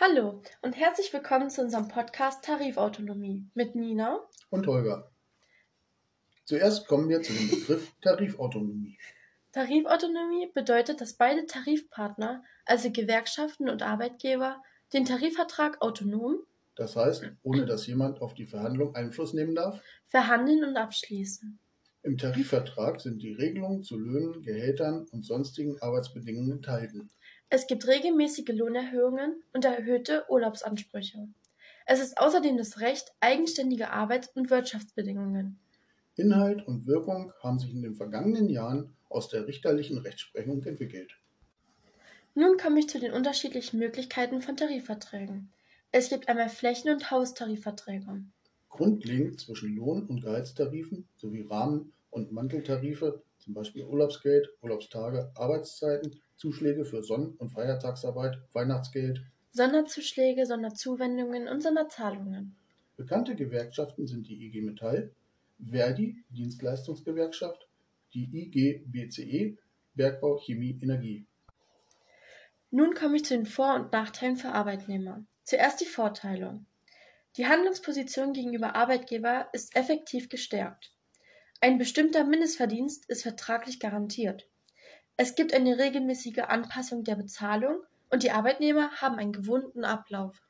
Hallo und herzlich willkommen zu unserem Podcast Tarifautonomie mit Nina und Holger. Zuerst kommen wir zu dem Begriff Tarifautonomie. Tarifautonomie bedeutet, dass beide Tarifpartner, also Gewerkschaften und Arbeitgeber, den Tarifvertrag autonom, das heißt, ohne dass jemand auf die Verhandlung Einfluss nehmen darf, verhandeln und abschließen. Im Tarifvertrag sind die Regelungen zu Löhnen, Gehältern und sonstigen Arbeitsbedingungen enthalten. Es gibt regelmäßige Lohnerhöhungen und erhöhte Urlaubsansprüche. Es ist außerdem das Recht eigenständige Arbeits- und Wirtschaftsbedingungen. Inhalt und Wirkung haben sich in den vergangenen Jahren aus der richterlichen Rechtsprechung entwickelt. Nun komme ich zu den unterschiedlichen Möglichkeiten von Tarifverträgen. Es gibt einmal Flächen- und Haustarifverträge. Grundlegend zwischen Lohn- und Gehaltstarifen sowie Rahmen- und Manteltarife, zum Beispiel Urlaubsgeld, Urlaubstage, Arbeitszeiten, Zuschläge für Sonn- und Feiertagsarbeit, Weihnachtsgeld, Sonderzuschläge, Sonderzuwendungen und Sonderzahlungen. Bekannte Gewerkschaften sind die IG Metall, Verdi Dienstleistungsgewerkschaft, die IG BCE Bergbau Chemie Energie. Nun komme ich zu den Vor- und Nachteilen für Arbeitnehmer. Zuerst die Vorteile. Die Handlungsposition gegenüber Arbeitgeber ist effektiv gestärkt. Ein bestimmter Mindestverdienst ist vertraglich garantiert. Es gibt eine regelmäßige Anpassung der Bezahlung und die Arbeitnehmer haben einen gewohnten Ablauf.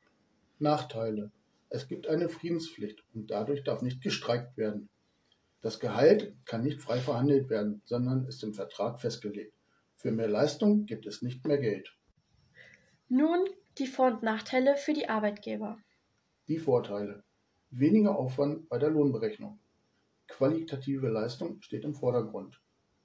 Nachteile. Es gibt eine Friedenspflicht und dadurch darf nicht gestreikt werden. Das Gehalt kann nicht frei verhandelt werden, sondern ist im Vertrag festgelegt. Für mehr Leistung gibt es nicht mehr Geld. Nun die Vor- und Nachteile für die Arbeitgeber. Die Vorteile. Weniger Aufwand bei der Lohnberechnung. Qualitative Leistung steht im Vordergrund.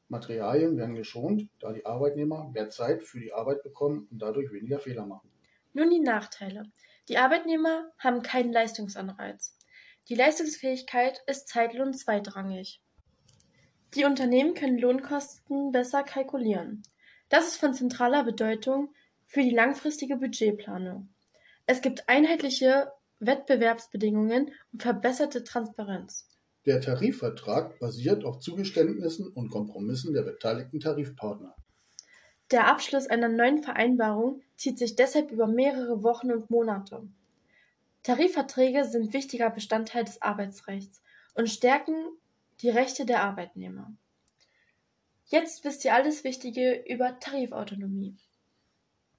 Materialien werden geschont, da die Arbeitnehmer mehr Zeit für die Arbeit bekommen und dadurch weniger Fehler machen. Nun die Nachteile. Die Arbeitnehmer haben keinen Leistungsanreiz. Die Leistungsfähigkeit ist Zeitlohn zweitrangig. Die Unternehmen können Lohnkosten besser kalkulieren. Das ist von zentraler Bedeutung für die langfristige Budgetplanung. Es gibt einheitliche Wettbewerbsbedingungen und verbesserte Transparenz. Der Tarifvertrag basiert auf Zugeständnissen und Kompromissen der beteiligten Tarifpartner. Der Abschluss einer neuen Vereinbarung zieht sich deshalb über mehrere Wochen und Monate. Tarifverträge sind wichtiger Bestandteil des Arbeitsrechts und stärken die Rechte der Arbeitnehmer. Jetzt wisst ihr alles Wichtige über Tarifautonomie.